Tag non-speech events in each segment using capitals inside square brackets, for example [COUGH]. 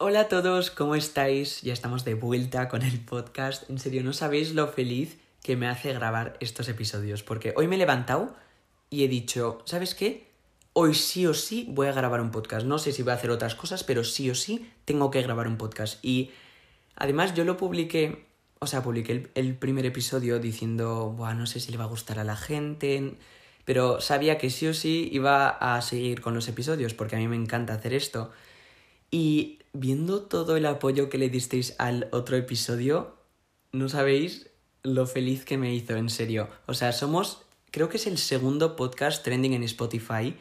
Hola a todos, ¿cómo estáis? Ya estamos de vuelta con el podcast. En serio, no sabéis lo feliz que me hace grabar estos episodios, porque hoy me he levantado y he dicho, ¿sabes qué? Hoy sí o sí voy a grabar un podcast. No sé si voy a hacer otras cosas, pero sí o sí tengo que grabar un podcast. Y además yo lo publiqué, o sea, publiqué el, primer episodio diciendo, Buah, no sé si le va a gustar a la gente, pero sabía que sí o sí iba a seguir con los episodios, porque a mí me encanta hacer esto. Y viendo todo el apoyo que le disteis al otro episodio, no sabéis lo feliz que me hizo, en serio. O sea, somos, creo que es el segundo podcast trending en Spotify.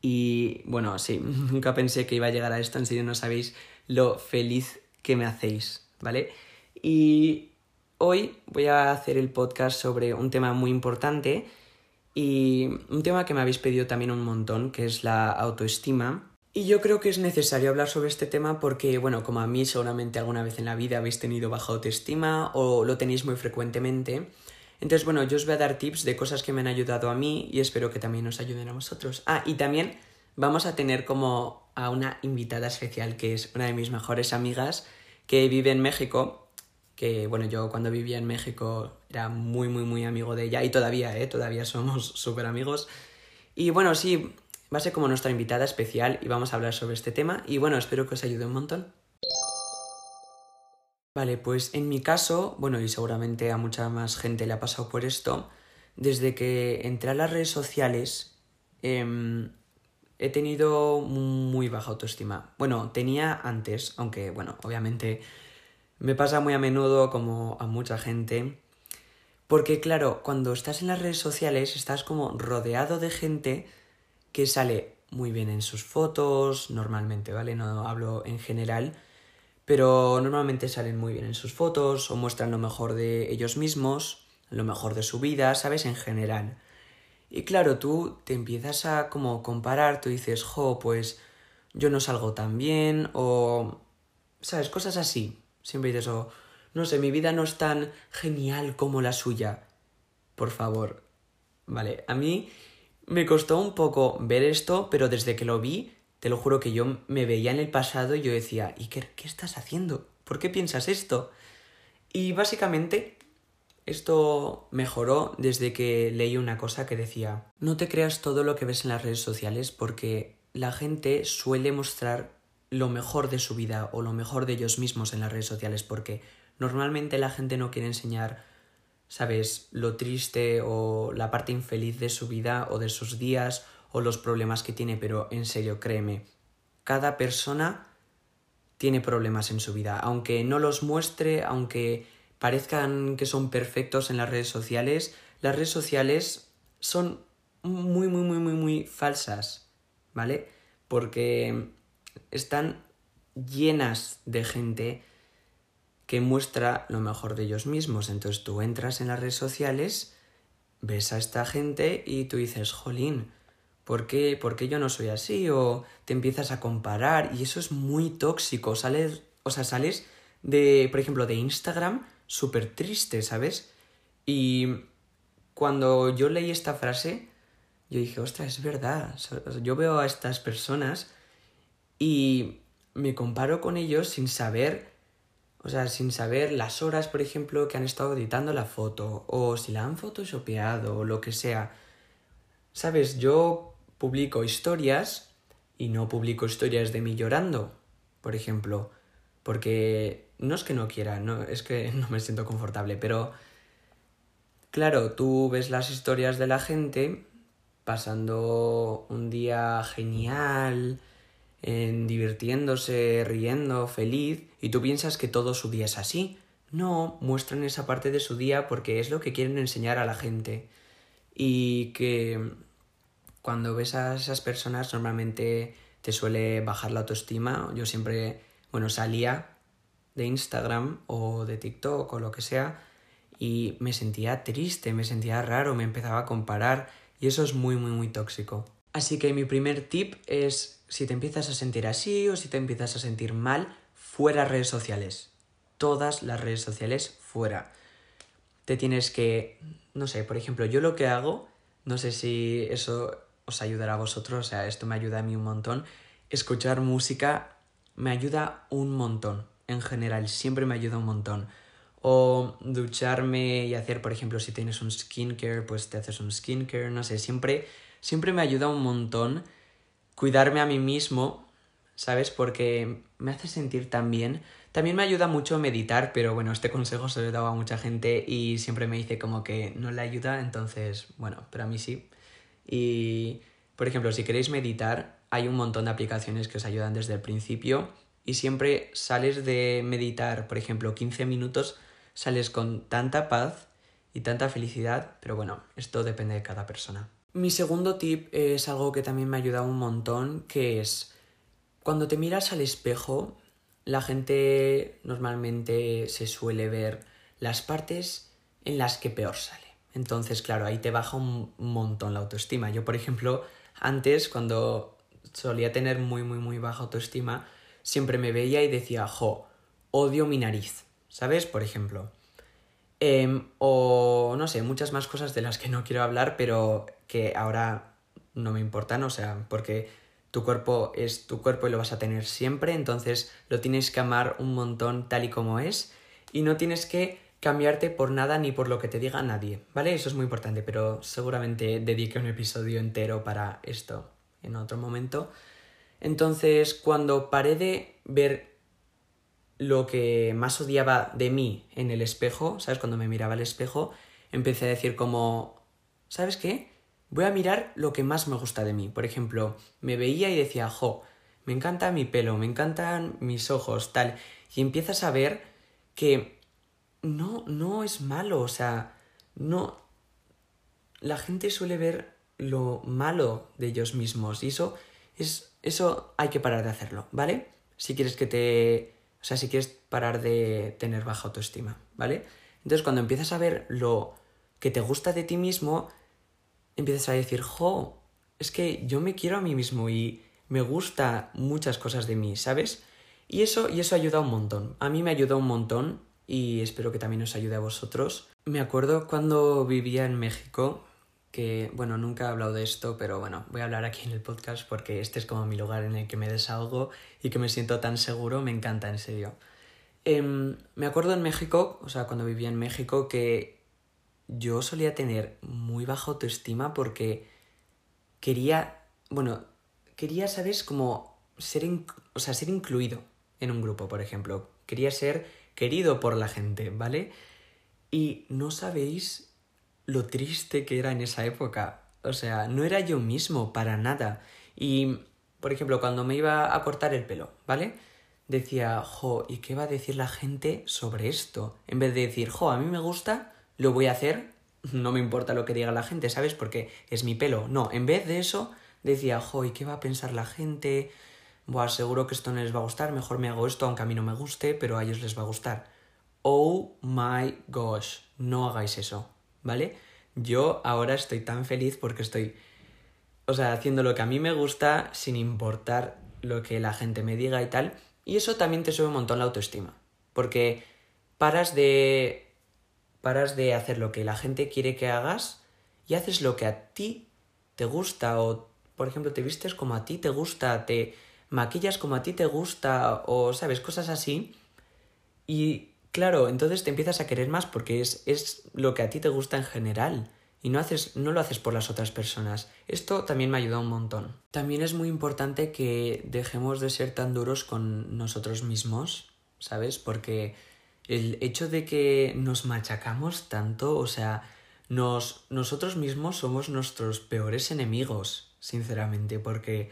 Y bueno, sí, [LAUGHS] nunca pensé que iba a llegar a esto, en serio no sabéis lo feliz que me hacéis, ¿vale? Y hoy voy a hacer el podcast sobre un tema muy importante y un tema que me habéis pedido también un montón, que es la autoestima. Y yo creo que es necesario hablar sobre este tema porque, bueno, como a mí seguramente alguna vez en la vida habéis tenido baja autoestima o lo tenéis muy frecuentemente. Entonces, bueno, yo os voy a dar tips de cosas que me han ayudado a mí y espero que también os ayuden a vosotros. Ah, y también vamos a tener como a una invitada especial que es una de mis mejores amigas que vive en México. Que, bueno, yo cuando vivía en México era muy, muy, muy amigo de ella y todavía, ¿eh? Todavía somos [LAUGHS] súper amigos. Y bueno, sí, va a ser como nuestra invitada especial y vamos a hablar sobre este tema y bueno, espero que os ayude un montón. Vale, pues en mi caso, bueno, y seguramente a mucha más gente le ha pasado por esto, desde que entré a las redes sociales eh, he tenido muy baja autoestima. Bueno, tenía antes, aunque bueno, obviamente me pasa muy a menudo como a mucha gente. Porque claro, cuando estás en las redes sociales estás como rodeado de gente que sale muy bien en sus fotos, normalmente, ¿vale? No hablo en general, pero normalmente salen muy bien en sus fotos o muestran lo mejor de ellos mismos, lo mejor de su vida, ¿sabes? En general. Y claro, tú te empiezas a como comparar, tú dices, jo, pues yo no salgo tan bien o, ¿sabes? Cosas así. Siempre dices, oh, no sé, mi vida no es tan genial como la suya. Por favor. Vale, a mí me costó un poco ver esto, pero desde que lo vi, te lo juro que yo me veía en el pasado y yo decía, Iker, ¿qué estás haciendo? ¿Por qué piensas esto? Y básicamente esto mejoró desde que leí una cosa que decía, no te creas todo lo que ves en las redes sociales porque la gente suele mostrar lo mejor de su vida o lo mejor de ellos mismos en las redes sociales porque normalmente la gente no quiere enseñar sabes, lo triste o la parte infeliz de su vida o de sus días o los problemas que tiene, pero en serio, créeme, cada persona tiene problemas en su vida, aunque no los muestre, aunque parezcan que son perfectos en las redes sociales, las redes sociales son muy, muy, muy, muy, muy falsas, ¿vale? Porque están llenas de gente que muestra lo mejor de ellos mismos. Entonces tú entras en las redes sociales, ves a esta gente y tú dices, jolín, ¿por qué, ¿por qué yo no soy así? O te empiezas a comparar y eso es muy tóxico. Sales, o sea, sales de, por ejemplo, de Instagram súper triste, ¿sabes? Y cuando yo leí esta frase, yo dije, ostras, es verdad. Yo veo a estas personas y me comparo con ellos sin saber o sea, sin saber las horas, por ejemplo, que han estado editando la foto, o si la han photoshopeado, o lo que sea. Sabes, yo publico historias y no publico historias de mí llorando, por ejemplo, porque no es que no quiera, no, es que [LAUGHS] no me siento confortable, pero claro, tú ves las historias de la gente pasando un día genial, en divirtiéndose, riendo, feliz, y tú piensas que todo su día es así. No, muestran esa parte de su día porque es lo que quieren enseñar a la gente. Y que cuando ves a esas personas normalmente te suele bajar la autoestima. Yo siempre, bueno, salía de Instagram o de TikTok o lo que sea y me sentía triste, me sentía raro, me empezaba a comparar y eso es muy, muy, muy tóxico. Así que mi primer tip es si te empiezas a sentir así o si te empiezas a sentir mal, fuera redes sociales. Todas las redes sociales fuera. Te tienes que, no sé, por ejemplo, yo lo que hago, no sé si eso os ayudará a vosotros, o sea, esto me ayuda a mí un montón, escuchar música me ayuda un montón. En general, siempre me ayuda un montón. O ducharme y hacer, por ejemplo, si tienes un skincare, pues te haces un skincare, no sé, siempre, siempre me ayuda un montón cuidarme a mí mismo, ¿sabes? Porque me hace sentir tan bien. También me ayuda mucho meditar, pero bueno, este [LAUGHS] consejo se lo he dado a mucha gente y siempre me dice como que no le ayuda, entonces, bueno, pero a mí sí. Y, por ejemplo, si queréis meditar, hay un montón de aplicaciones que os ayudan desde el principio y siempre sales de meditar, por ejemplo, 15 minutos sales con tanta paz y tanta felicidad, pero bueno, esto depende de cada persona. Mi segundo tip es algo que también me ha ayudado un montón, que es cuando te miras al espejo, la gente normalmente se suele ver las partes en las que peor sale. Entonces, claro, ahí te baja un montón la autoestima. Yo, por ejemplo, antes, cuando solía tener muy, muy, muy baja autoestima, siempre me veía y decía, jo, odio mi nariz. ¿Sabes? Por ejemplo. Em, o no sé, muchas más cosas de las que no quiero hablar, pero que ahora no me importan, o sea, porque tu cuerpo es tu cuerpo y lo vas a tener siempre, entonces lo tienes que amar un montón tal y como es y no tienes que cambiarte por nada ni por lo que te diga nadie, ¿vale? Eso es muy importante, pero seguramente dedique un episodio entero para esto en otro momento. Entonces, cuando paré de ver lo que más odiaba de mí en el espejo, ¿sabes? Cuando me miraba al espejo, empecé a decir como, ¿sabes qué? Voy a mirar lo que más me gusta de mí. Por ejemplo, me veía y decía, jo, me encanta mi pelo, me encantan mis ojos, tal. Y empiezas a ver que no, no es malo, o sea, no... La gente suele ver lo malo de ellos mismos y eso es eso hay que parar de hacerlo, ¿vale? Si quieres que te o sea, si quieres parar de tener baja autoestima, ¿vale? Entonces, cuando empiezas a ver lo que te gusta de ti mismo, empiezas a decir, jo, es que yo me quiero a mí mismo y me gusta muchas cosas de mí, ¿sabes? Y eso, y eso ayuda un montón. A mí me ayuda un montón y espero que también os ayude a vosotros. Me acuerdo cuando vivía en México, que, bueno, nunca he hablado de esto, pero bueno, voy a hablar aquí en el podcast porque este es como mi lugar en el que me desahogo y que me siento tan seguro, me encanta, en serio. Em, me acuerdo en México, o sea, cuando vivía en México, que yo solía tener muy baja autoestima porque quería, bueno, quería, ¿sabes? Como ser, o sea, ser incluido en un grupo, por ejemplo. Quería ser querido por la gente, ¿vale? Y no sabéis lo triste que era en esa época. O sea, no era yo mismo para nada. Y, por ejemplo, cuando me iba a cortar el pelo, ¿vale? Decía, jo, ¿y qué va a decir la gente sobre esto? En vez de decir, jo, a mí me gusta, lo voy a hacer, no me importa lo que diga la gente, ¿sabes? Porque es mi pelo. No, en vez de eso, decía, jo, ¿y qué va a pensar la gente? Buah, seguro que esto no les va a gustar, mejor me hago esto aunque a mí no me guste, pero a ellos les va a gustar. Oh my gosh, no hagáis eso. ¿vale? Yo ahora estoy tan feliz porque estoy, o sea, haciendo lo que a mí me gusta sin importar lo que la gente me diga y tal. Y eso también te sube un montón la autoestima. Porque paras de. Paras de hacer lo que la gente quiere que hagas y haces lo que a ti te gusta. O, por ejemplo, te vistes como a ti te gusta, te maquillas como a ti te gusta, o sabes, cosas así. Y Claro, entonces te empiezas a querer más porque es, es lo que a ti te gusta en general y no, haces, no lo haces por las otras personas. Esto también me ayuda un montón. También es muy importante que dejemos de ser tan duros con nosotros mismos, ¿sabes? Porque el hecho de que nos machacamos tanto, o sea, nos, nosotros mismos somos nuestros peores enemigos, sinceramente, porque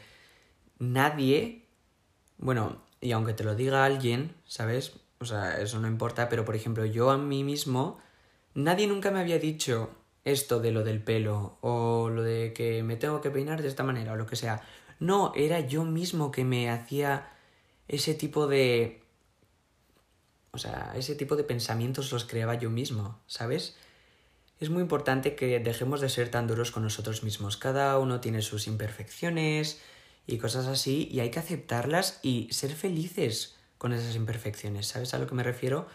nadie, bueno, y aunque te lo diga alguien, ¿sabes? O sea, eso no importa, pero por ejemplo, yo a mí mismo, nadie nunca me había dicho esto de lo del pelo o lo de que me tengo que peinar de esta manera o lo que sea. No, era yo mismo que me hacía ese tipo de... O sea, ese tipo de pensamientos los creaba yo mismo, ¿sabes? Es muy importante que dejemos de ser tan duros con nosotros mismos. Cada uno tiene sus imperfecciones y cosas así y hay que aceptarlas y ser felices con esas imperfecciones, ¿sabes a lo que me refiero?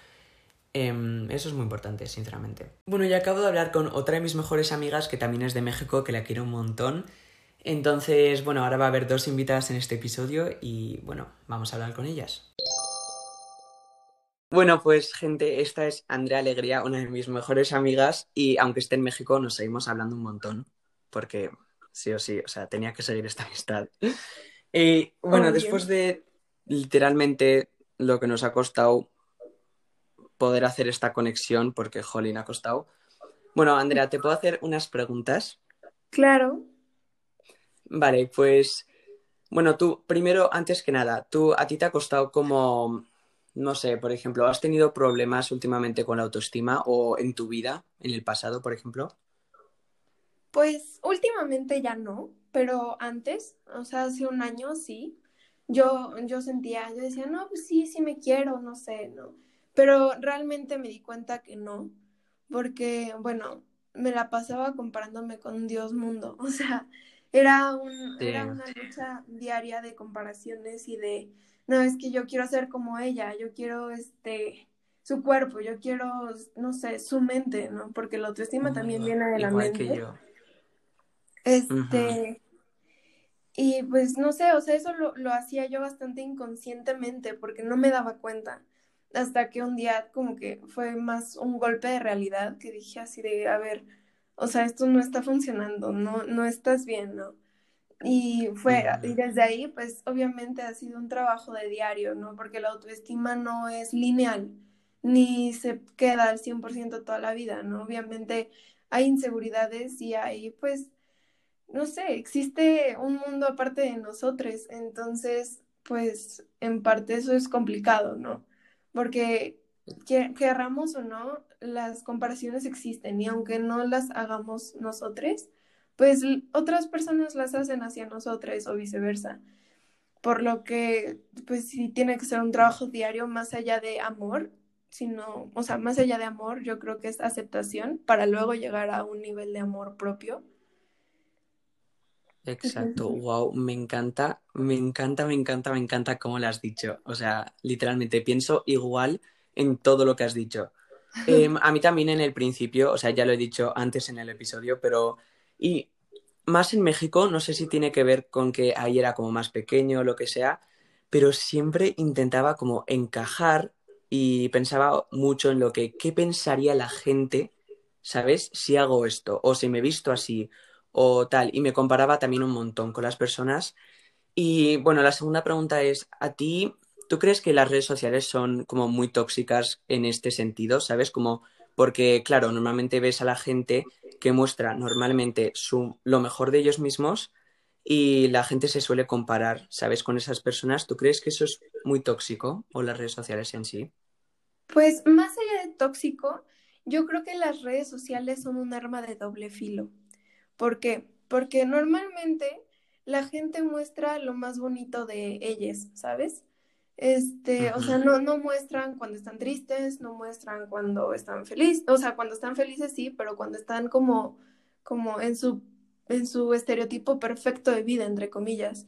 Em, eso es muy importante, sinceramente. Bueno, ya acabo de hablar con otra de mis mejores amigas que también es de México, que la quiero un montón. Entonces, bueno, ahora va a haber dos invitadas en este episodio y bueno, vamos a hablar con ellas. Bueno, pues gente, esta es Andrea Alegría, una de mis mejores amigas y aunque esté en México nos seguimos hablando un montón porque sí o sí, o sea, tenía que seguir esta amistad. Y bueno, después de literalmente lo que nos ha costado poder hacer esta conexión, porque Jolín ha costado. Bueno, Andrea, ¿te puedo hacer unas preguntas? Claro. Vale, pues bueno, tú, primero, antes que nada, tú, a ti te ha costado como, no sé, por ejemplo, ¿has tenido problemas últimamente con la autoestima o en tu vida, en el pasado, por ejemplo? Pues últimamente ya no, pero antes, o sea, hace un año sí, yo, yo sentía, yo decía, no, pues sí, sí me quiero, no sé, ¿no? Pero realmente me di cuenta que no, porque, bueno, me la pasaba comparándome con Dios mundo, [LAUGHS] o sea, era, un, era una lucha diaria de comparaciones y de, no, es que yo quiero ser como ella, yo quiero, este, su cuerpo, yo quiero, no sé, su mente, ¿no? Porque la autoestima también viene de la mente. Que yo. Este, y pues no sé, o sea, eso lo, lo hacía yo bastante inconscientemente porque no me daba cuenta. Hasta que un día como que fue más un golpe de realidad que dije así de, a ver, o sea, esto no está funcionando, no, no estás bien, ¿no? Y fue, y desde ahí, pues obviamente ha sido un trabajo de diario, ¿no? Porque la autoestima no es lineal, ni se queda al 100% toda la vida, ¿no? Obviamente hay inseguridades y hay, pues, no sé, existe un mundo aparte de nosotros, entonces, pues en parte eso es complicado, ¿no? Porque querramos o no, las comparaciones existen y aunque no las hagamos nosotros, pues otras personas las hacen hacia nosotros o viceversa. Por lo que, pues sí tiene que ser un trabajo diario más allá de amor, sino, o sea, más allá de amor, yo creo que es aceptación para luego llegar a un nivel de amor propio Exacto, wow, me encanta, me encanta, me encanta, me encanta cómo lo has dicho. O sea, literalmente pienso igual en todo lo que has dicho. [LAUGHS] Em, a mí también en el principio, o sea, ya lo he dicho antes en el episodio, pero y más en México, no sé si tiene que ver con que ahí era como más pequeño o lo que sea, pero siempre intentaba como encajar y pensaba mucho en lo que, ¿qué pensaría la gente, ¿sabes? Si hago esto o si me he visto así o tal, y me comparaba también un montón con las personas. Y bueno, la segunda pregunta es, ¿a ti, tú crees que las redes sociales son como muy tóxicas en este sentido? ¿Sabes? Como, porque claro, normalmente ves a la gente que muestra normalmente su, lo mejor de ellos mismos y la gente se suele comparar, ¿sabes? Con esas personas. ¿Tú crees que eso es muy tóxico o las redes sociales en sí? Pues más allá de tóxico, yo creo que las redes sociales son un arma de doble filo. ¿Por qué? Porque normalmente la gente muestra lo más bonito de ellas, ¿sabes? Este, o sea, no, no muestran cuando están tristes, no muestran cuando están felices, o sea, cuando están felices sí, pero cuando están como, como en su, en su estereotipo perfecto de vida, entre comillas.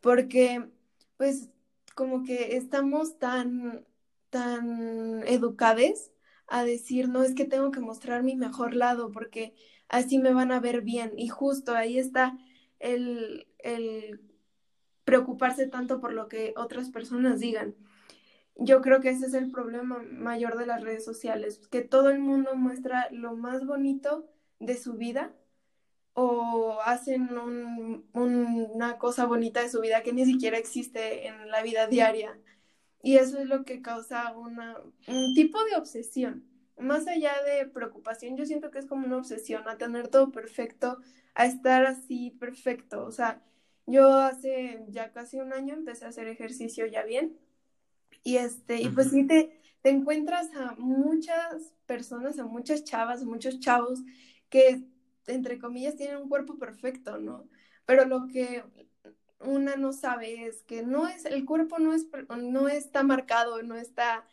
Porque, pues, como que estamos tan, tan educados a decir, no, es que tengo que mostrar mi mejor lado, porque así me van a ver bien. Y justo ahí está el, preocuparse tanto por lo que otras personas digan. Yo creo que ese es el problema mayor de las redes sociales, que todo el mundo muestra lo más bonito de su vida o hacen una cosa bonita de su vida que ni siquiera existe en la vida diaria. Y eso es lo que causa un tipo de obsesión más allá de preocupación, yo siento que es como una obsesión a tener todo perfecto, a estar así perfecto. O sea, yo hace ya casi un año empecé a hacer ejercicio ya bien. Y este, y pues sí te, te encuentras a muchas personas, a muchas chavas, muchos chavos que entre comillas tienen un cuerpo perfecto, ¿no? Pero lo que una no sabe es que no es, el cuerpo no es, no está marcado, no está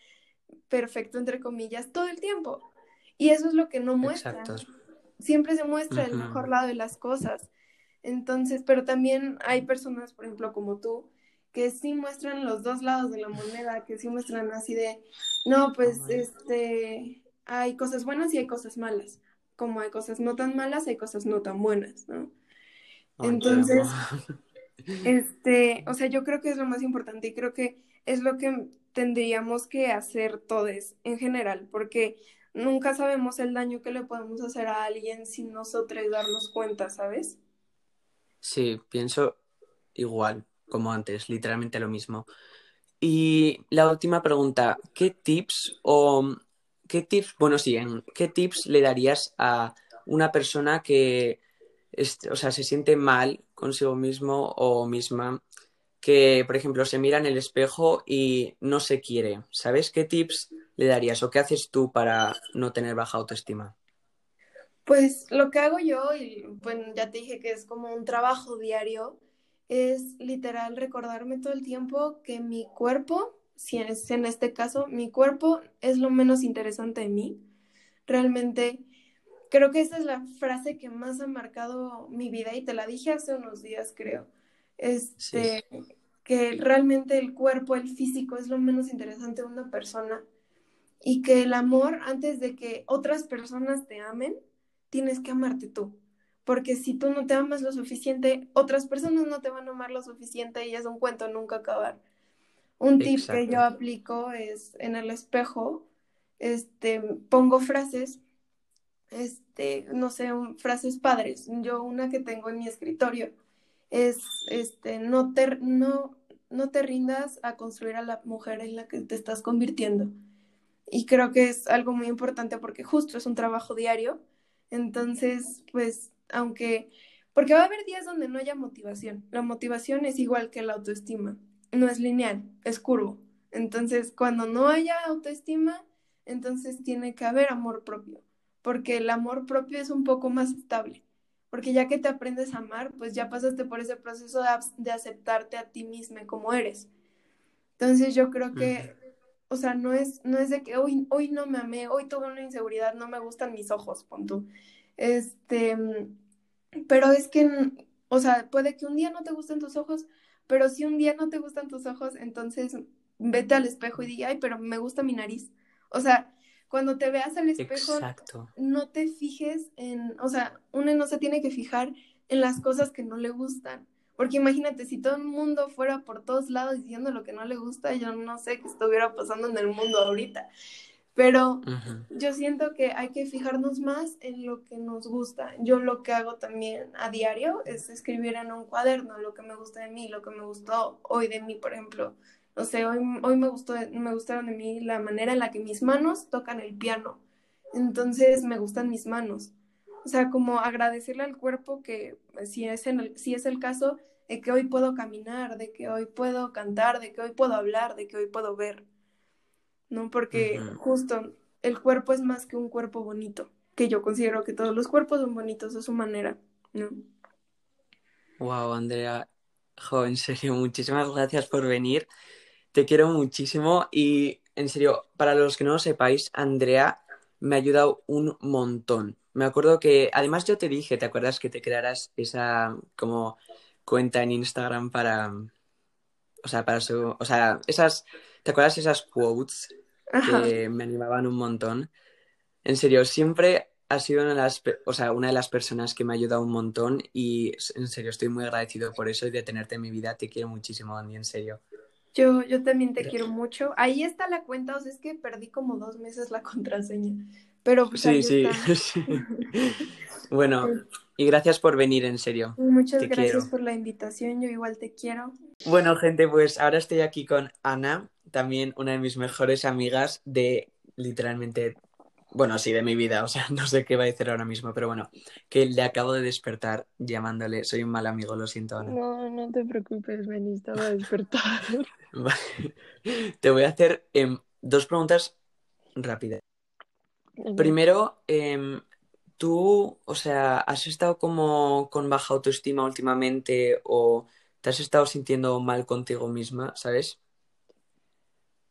perfecto, entre comillas, todo el tiempo. Y eso es lo que no muestra. Siempre se muestra el mejor lado de las cosas. Entonces, pero también hay personas, por ejemplo, como tú, que sí muestran los dos lados de la moneda, que sí muestran así de, no, pues, este, hay cosas buenas y hay cosas malas. Como hay cosas no tan malas, hay cosas no tan buenas, ¿no? Entonces, [LAUGHS] este, o sea, yo creo que es lo más importante y creo que es lo que tendríamos que hacer todos en general, porque nunca sabemos el daño que le podemos hacer a alguien sin nosotros darnos cuenta, ¿sabes? Sí, pienso igual, como antes, literalmente lo mismo. Y la última pregunta, ¿qué tips o qué tips, bueno, sí, qué tips le darías a una persona que, o sea, se siente mal consigo mismo o misma, que, por ejemplo, se mira en el espejo y no se quiere? ¿Sabes qué tips le darías o qué haces tú para no tener baja autoestima? Pues lo que hago yo, y bueno, ya te dije que es como un trabajo diario, es literal recordarme todo el tiempo que mi cuerpo, si es en este caso, mi cuerpo es lo menos interesante de mí. Realmente creo que esa es la frase que más ha marcado mi vida y te la dije hace unos días, creo. Este, que realmente el cuerpo, el físico es lo menos interesante de una persona y que el amor, antes de que otras personas te amen, tienes que amarte tú. Porque si tú no te amas lo suficiente, otras personas no te van a amar lo suficiente y es un cuento nunca acabar. Un tip que yo aplico es en el espejo, este, pongo frases, este, no sé, frases padres. Yo una que tengo en mi escritorio es, este, no te, no, no te rindas a construir a la mujer en la que te estás convirtiendo. Y creo que es algo muy importante porque justo es un trabajo diario. Entonces, pues, aunque, porque va a haber días donde no haya motivación. La motivación es igual que la autoestima. No es lineal, es curvo. Entonces, cuando no haya autoestima, entonces tiene que haber amor propio, porque el amor propio es un poco más estable, porque ya que te aprendes a amar, pues ya pasaste por ese proceso de, aceptarte a ti misma como eres. Entonces yo creo que o sea, no es, no es de que hoy, hoy no me amé, hoy tuve una inseguridad, no me gustan mis ojos, punto. Este, pero es que, o sea, puede que un día no te gusten tus ojos, pero si un día no te gustan tus ojos, entonces vete al espejo y di, ay, pero me gusta mi nariz. O sea, cuando te veas al espejo, no te fijes en, o sea, uno no se tiene que fijar en las cosas que no le gustan. Porque imagínate, si todo el mundo fuera por todos lados diciendo lo que no le gusta, yo no sé qué estuviera pasando en el mundo ahorita. Pero yo siento que hay que fijarnos más en lo que nos gusta. Yo lo que hago también a diario es escribir en un cuaderno lo que me gusta de mí, lo que me gustó hoy de mí, por ejemplo. No sé, hoy, hoy me, gustó, me gustaron de mí la manera en la que mis manos tocan el piano. Entonces me gustan mis manos. O sea, como agradecerle al cuerpo que si es, en el, si es el caso, de que hoy puedo caminar, de que hoy puedo cantar, de que hoy puedo hablar, de que hoy puedo ver. ¿No? Porque justo el cuerpo es más que un cuerpo bonito, que yo considero que todos los cuerpos son bonitos a su manera, ¿no? Wow, Andrea, jo, en serio, muchísimas gracias por venir. Te quiero muchísimo y en serio, para los que no lo sepáis, Andrea me ha ayudado un montón. Me acuerdo que, además yo te dije, ¿te acuerdas que te crearas esa como cuenta en Instagram para, o sea, para su, o sea, esas, ¿te acuerdas esas quotes que me animaban un montón? En serio, siempre ha sido una de las, o sea, una de las personas que me ha ayudado un montón y en serio estoy muy agradecido por eso y de tenerte en mi vida. Te quiero muchísimo, Andy, en serio. Yo, yo también te quiero mucho. Ahí está la cuenta, o sea, es que perdí como dos meses la [LAUGHS] contraseña. Pero [LAUGHS] [LAUGHS] pues, sí, sí, Bueno, y gracias por venir, en serio. Muchas gracias por la invitación, yo igual te quiero. Bueno, gente, pues ahora estoy aquí con Ana, también una de mis mejores amigas de literalmente, bueno, sí, de mi vida, o sea, [LAUGHS] no sé qué va a decir ahora mismo, pero bueno, que le acabo de despertar llamándole, soy un mal amigo, lo siento, Ana. No, no te preocupes, me estaba despertar. [LAUGHS] [LAUGHS] Te voy a hacer em, dos preguntas rápidas. Primero, em, tú, o sea, ¿has estado como con baja autoestima últimamente o te has estado sintiendo mal contigo misma, sabes?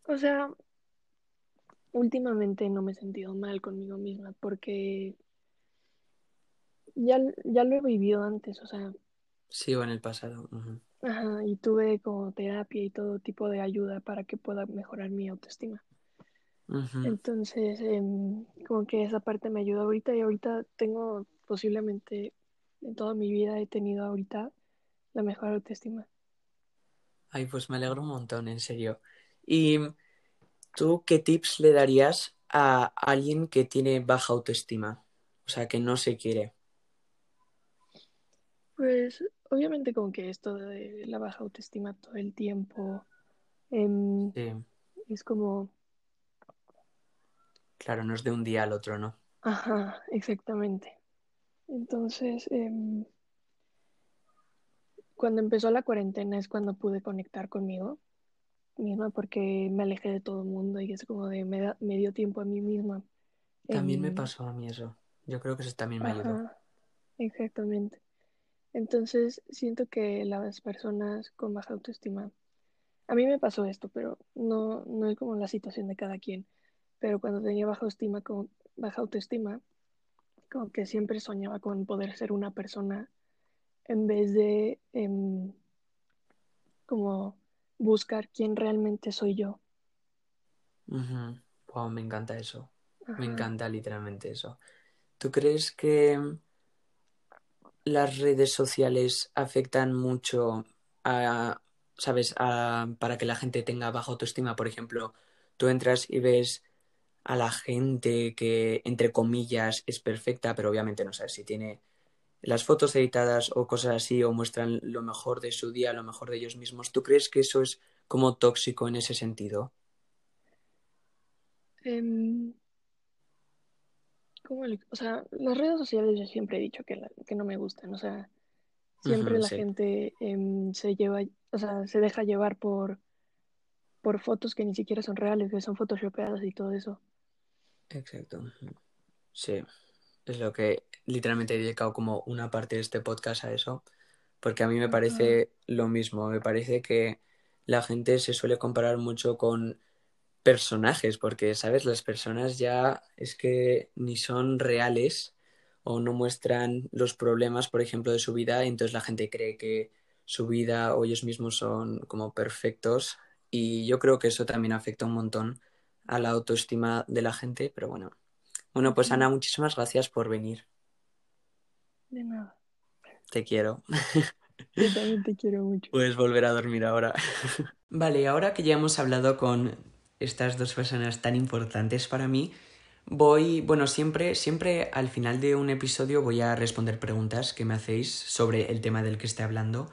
O sea, últimamente no me he sentido mal conmigo misma porque ya, ya lo he vivido antes, o sea. Sí, o en el pasado. Ajá, y tuve como terapia y todo tipo de ayuda para que pueda mejorar mi autoestima. Entonces, em, como que esa parte me ayuda ahorita y ahorita tengo posiblemente en toda mi vida he tenido ahorita la mejor autoestima. Ay, pues me alegro un montón, en serio. ¿Y tú qué tips le darías a alguien que tiene baja autoestima? O sea, que no se quiere. Pues obviamente como que esto de la baja autoestima todo el tiempo em, Sí, es como, claro, no es de un día al otro, ¿no? ajá, exactamente. Entonces, em, cuando empezó la cuarentena es cuando pude conectar conmigo misma porque me alejé de todo el mundo y es como de me, da- me dio tiempo a mí misma. También me pasó a mí eso. Yo creo que eso también me ayudó. Exactamente. Entonces, siento que las personas con baja autoestima, a mí me pasó esto, pero no, no es como la situación de cada quien. Pero cuando tenía baja autoestima, como, baja autoestima, como que siempre soñaba con poder ser una persona en vez de em, como buscar quién realmente soy yo. Wow, me encanta eso. Me encanta literalmente eso. ¿Tú crees que las redes sociales afectan mucho a, sabes, a, para que la gente tenga baja autoestima? Por ejemplo, tú entras y ves a la gente que, entre comillas, es perfecta, pero obviamente no sabes si tiene las fotos editadas o cosas así, o muestran lo mejor de su día, lo mejor de ellos mismos. ¿Tú crees que eso es como tóxico en ese sentido? Em, ¿cómo le- o sea, las redes sociales yo siempre he dicho que, la- que no me gustan. O sea, siempre la sí, gente em, se lleva, o sea, se deja llevar por, por fotos que ni siquiera son reales, que son photoshopeadas y todo eso. exacto. Sí, es lo que literalmente he dedicado como una parte de este podcast a eso, porque a mí me parece lo mismo, me parece que la gente se suele comparar mucho con personajes, porque, ¿sabes? Las personas ya es que ni son reales o no muestran los problemas, por ejemplo, de su vida, y entonces la gente cree que su vida o ellos mismos son como perfectos, y yo creo que eso también afecta un montón a la autoestima de la gente, pero bueno. Bueno, pues Ana, muchísimas gracias por venir. De nada. Te quiero. [LAUGHS] Yo también te quiero mucho. Puedes volver a dormir ahora. [LAUGHS] Vale, ahora que ya hemos hablado con estas dos personas tan importantes para mí, voy, bueno, siempre, siempre al final de un episodio voy a responder preguntas que me hacéis sobre el tema del que esté hablando.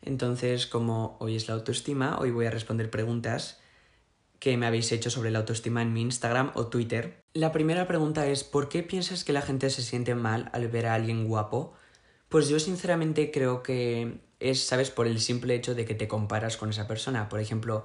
Entonces, como hoy es la autoestima, hoy voy a responder preguntas que me habéis hecho sobre la autoestima en mi Instagram o Twitter. La primera pregunta es, ¿por qué piensas que la gente se siente mal al ver a alguien guapo? Pues yo sinceramente creo que es, ¿sabes? Por el simple hecho de que te comparas con esa persona. Por ejemplo,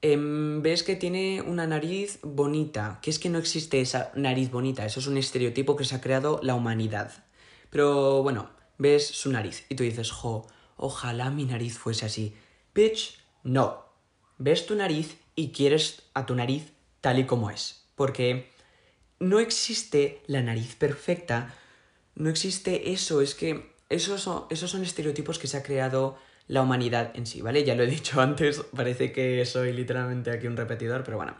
em, ves que tiene una nariz bonita, que es que no existe esa nariz bonita, eso es un estereotipo que se ha creado la humanidad. Pero bueno, ves su nariz y tú dices, jo, ojalá mi nariz fuese así. Bitch, no. Ves tu nariz y quieres a tu nariz tal y como es. Porque no existe la nariz perfecta, no existe eso, es que esos son, esos son estereotipos que se ha creado la humanidad en sí, ¿vale? Ya lo he dicho [LAUGHS] antes, parece que soy literalmente aquí un repetidor, pero bueno.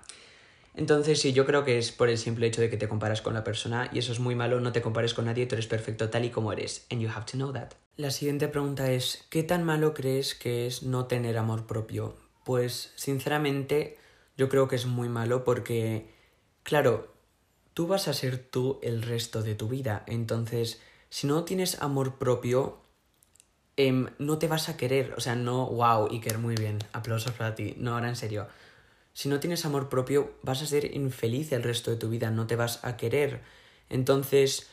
Entonces sí, yo creo que es por el simple hecho de que te comparas con la persona y eso es muy malo, no te compares con nadie, tú eres perfecto tal y como eres. And you have to know that. La siguiente pregunta es, ¿qué tan malo crees que es no tener amor propio? Pues sinceramente yo creo que es muy malo porque, claro, tú vas a ser tú el resto de tu vida. Entonces, si no tienes amor propio, em, no te vas a querer. O sea, no, wow, Iker, muy bien. Aplausos para ti. No, ahora en serio. Si no tienes amor propio, vas a ser infeliz el resto de tu vida. No te vas a querer. Entonces,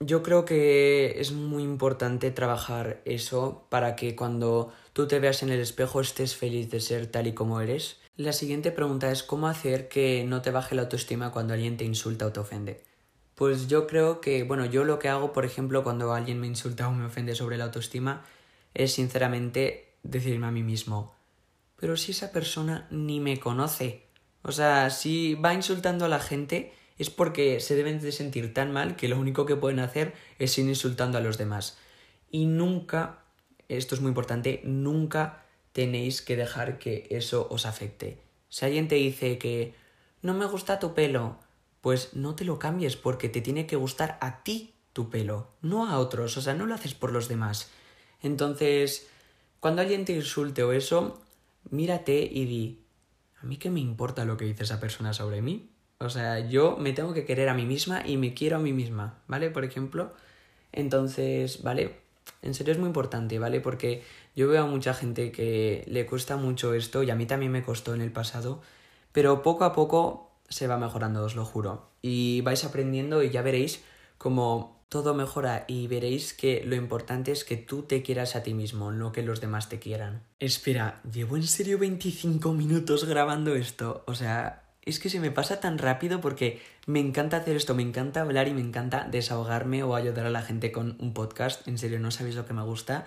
yo creo que es muy importante trabajar eso para que cuando tú te veas en el espejo estés feliz de ser tal y como eres. La siguiente pregunta es cómo hacer que no te baje la autoestima cuando alguien te insulta o te ofende. Pues yo creo que, bueno, yo lo que hago, por ejemplo, cuando alguien me insulta o me ofende sobre la autoestima, es sinceramente decirme a mí mismo, pero si esa persona ni me conoce. O sea, si va insultando a la gente es porque se deben de sentir tan mal que lo único que pueden hacer es ir insultando a los demás. Y nunca, esto es muy importante, nunca tenéis que dejar que eso os afecte. Si alguien te dice que no me gusta tu pelo, pues no te lo cambies porque te tiene que gustar a ti tu pelo, no a otros, o sea, no lo haces por los demás. Entonces, cuando alguien te insulte o eso, mírate y di, ¿a mí qué me importa lo que dice esa persona sobre mí? O sea, yo me tengo que querer a mí misma y me quiero a mí misma, ¿vale? Por ejemplo. Entonces, ¿vale? En serio es muy importante, ¿vale? Porque yo veo a mucha gente que le cuesta mucho esto y a mí también me costó en el pasado, pero poco a poco se va mejorando, os lo juro. Y vais aprendiendo y ya veréis como todo mejora y veréis que lo importante es que tú te quieras a ti mismo, no que los demás te quieran. Espera, ¿llevo en serio 25 minutos grabando esto? O sea, es que se me pasa tan rápido porque me encanta hacer esto, me encanta hablar y me encanta desahogarme o ayudar a la gente con un podcast. En serio, no sabéis lo que me gusta.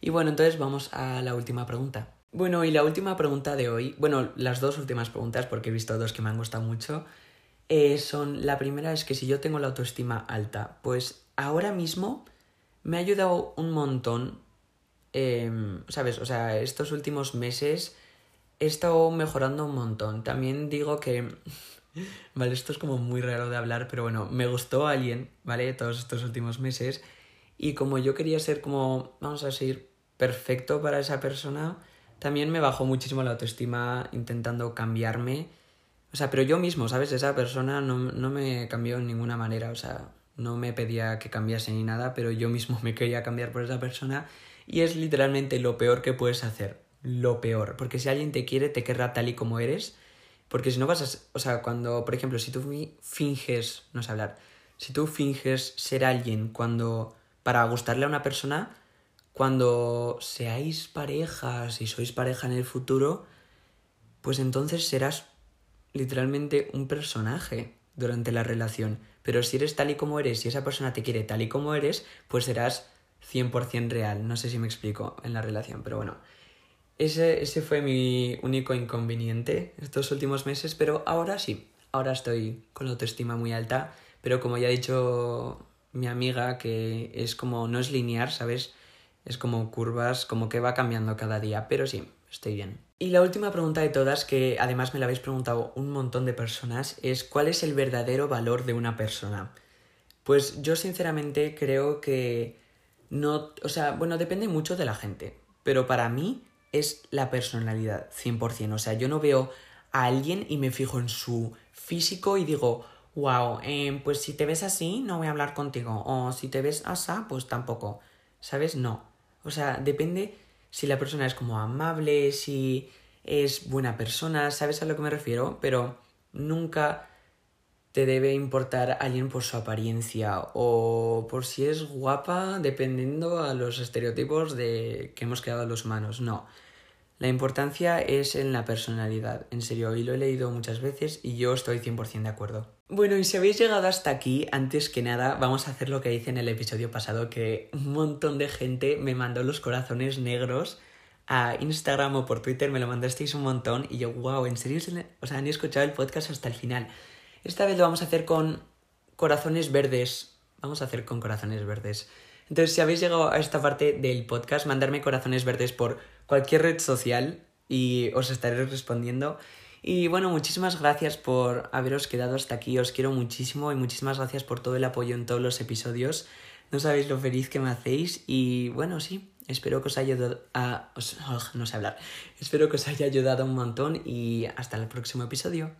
Y bueno, entonces vamos a la última pregunta. Bueno, y la última pregunta de hoy, bueno, las dos últimas preguntas, porque he visto dos que me han gustado mucho, eh, son, la primera es que si yo tengo la autoestima alta, pues ahora mismo me ha ayudado un montón, em, ¿sabes? O sea, estos últimos meses he estado mejorando un montón. También digo que, [LAUGHS] vale, esto es como muy raro de hablar, pero bueno, me gustó alguien, ¿vale? Todos estos últimos meses. Y como yo quería ser como, vamos a decir, perfecto para esa persona, también me bajó muchísimo la autoestima intentando cambiarme. O sea, pero yo mismo, ¿sabes? Esa persona no, no me cambió en ninguna manera. O sea, no me pedía que cambiase ni nada, pero yo mismo [LAUGHS] me quería cambiar por esa persona. Y es literalmente lo peor que puedes hacer lo peor. Porque si alguien te quiere, te querrá tal y como eres. Porque si no vas a... O sea, cuando, por ejemplo, si tú finges... No sé hablar. Si tú finges ser alguien cuando... Para gustarle a una persona, cuando seáis parejas y sois pareja en el futuro, pues entonces serás literalmente un personaje durante la relación. Pero si eres tal y como eres y esa persona te quiere tal y como eres, pues serás 100% real. No sé si me explico en la relación, pero bueno. Ese, ese fue mi único inconveniente estos últimos meses, pero ahora sí, ahora estoy con la autoestima muy alta, pero como ya ha dicho mi amiga, que es como, no es lineal, ¿sabes? Es como curvas, como que va cambiando cada día, pero sí, estoy bien. Y la última pregunta de todas, que además me la habéis preguntado un montón de personas, es ¿cuál es el verdadero valor de una persona? Pues yo sinceramente creo que no, o sea, bueno, depende mucho de la gente, pero para mí es la personalidad, 100%. O sea, yo no veo a alguien y me fijo en su físico y digo, wow, eh, pues si te ves así, no voy a hablar contigo. O si te ves asá, pues tampoco. ¿Sabes? No. O sea, depende si la persona es como amable, si es buena persona, ¿sabes a lo que me refiero? Pero nunca te debe importar alguien por su apariencia o por si es guapa dependiendo a los estereotipos de que hemos creado los humanos. No. La importancia es en la personalidad, en serio, y lo he leído muchas veces y yo estoy 100% de acuerdo. Bueno, y si habéis llegado hasta aquí, antes que nada, vamos a hacer lo que hice en el episodio pasado, que un montón de gente me mandó los corazones negros a Instagram o por Twitter, me lo mandasteis un montón y yo, wow, en serio, o sea, han escuchado el podcast hasta el final. Esta vez lo vamos a hacer con corazones verdes. Vamos a hacer con corazones verdes. Entonces, si habéis llegado a esta parte del podcast, mandarme corazones verdes por cualquier red social y os estaré respondiendo. Y bueno, muchísimas gracias por haberos quedado hasta aquí, os quiero muchísimo y muchísimas gracias por todo el apoyo en todos los episodios. No sabéis lo feliz que me hacéis y bueno, sí, espero que os haya ayudado a... no sé hablar. Espero que os haya ayudado un montón y hasta el próximo episodio.